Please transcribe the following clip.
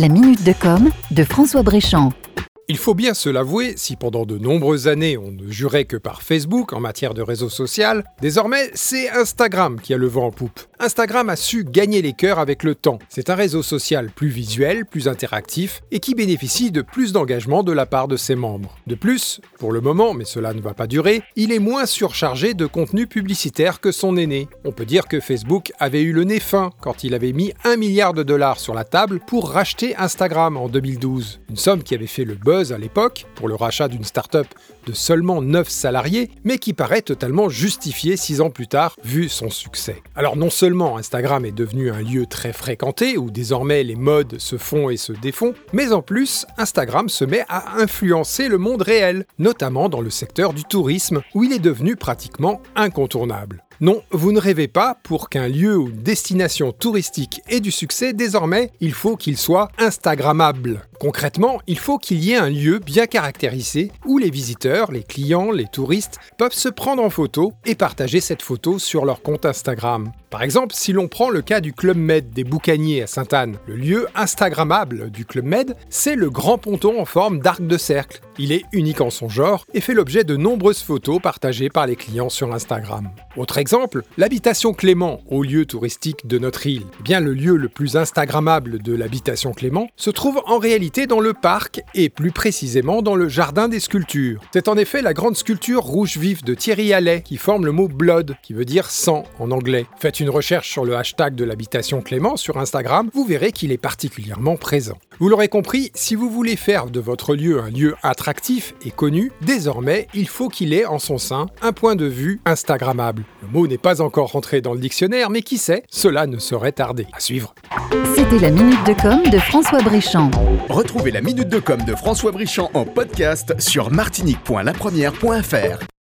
La minute de com de François Bréchamp. Il faut bien se l'avouer, si pendant de nombreuses années on ne jurait que par Facebook en matière de réseau social, désormais c'est Instagram qui a le vent en poupe. Instagram a su gagner les cœurs avec le temps. C'est un réseau social plus visuel, plus interactif et qui bénéficie de plus d'engagement de la part de ses membres. De plus, pour le moment, mais cela ne va pas durer, il est moins surchargé de contenu publicitaire que son aîné. On peut dire que Facebook avait eu le nez fin quand il avait mis un milliard de dollars sur la table pour racheter Instagram en 2012. Une somme qui avait fait le buzz à l'époque pour le rachat d'une start-up de seulement 9 salariés, mais qui paraît totalement justifiée 6 ans plus tard vu son succès. Alors non seulement Instagram est devenu un lieu très fréquenté où désormais les modes se font et se défont, mais en plus Instagram se met à influencer le monde réel, notamment dans le secteur du tourisme où il est devenu pratiquement incontournable. Non, vous ne rêvez pas, pour qu'un lieu ou destination touristique ait du succès, désormais, il faut qu'il soit Instagrammable. Concrètement, il faut qu'il y ait un lieu bien caractérisé où les visiteurs, les clients, les touristes peuvent se prendre en photo et partager cette photo sur leur compte Instagram. Par exemple, si l'on prend le cas du Club Med des Boucaniers à Sainte-Anne, le lieu Instagrammable du Club Med, c'est le grand ponton en forme d'arc de cercle. Il est unique en son genre et fait l'objet de nombreuses photos partagées par les clients sur Instagram. Autre exemple, l'habitation Clément, au lieu touristique de notre île. Bien, le lieu le plus Instagrammable de l'habitation Clément se trouve en réalité dans le parc et plus précisément dans le jardin des sculptures. C'est en effet la grande sculpture rouge vif de Thierry Allais qui forme le mot blood, qui veut dire sang en anglais. Faites une recherche sur le hashtag de l'habitation Clément sur Instagram, vous verrez qu'il est particulièrement présent. Vous l'aurez compris, si vous voulez faire de votre lieu un lieu attractif et connu, désormais il faut qu'il ait en son sein un point de vue Instagrammable. N'est pas encore rentré dans le dictionnaire, mais qui sait, cela ne saurait tarder. À suivre. C'était la minute de com de François Bréchamp. Retrouvez la minute de com de François Brichant en podcast sur martinique.lapremière.fr.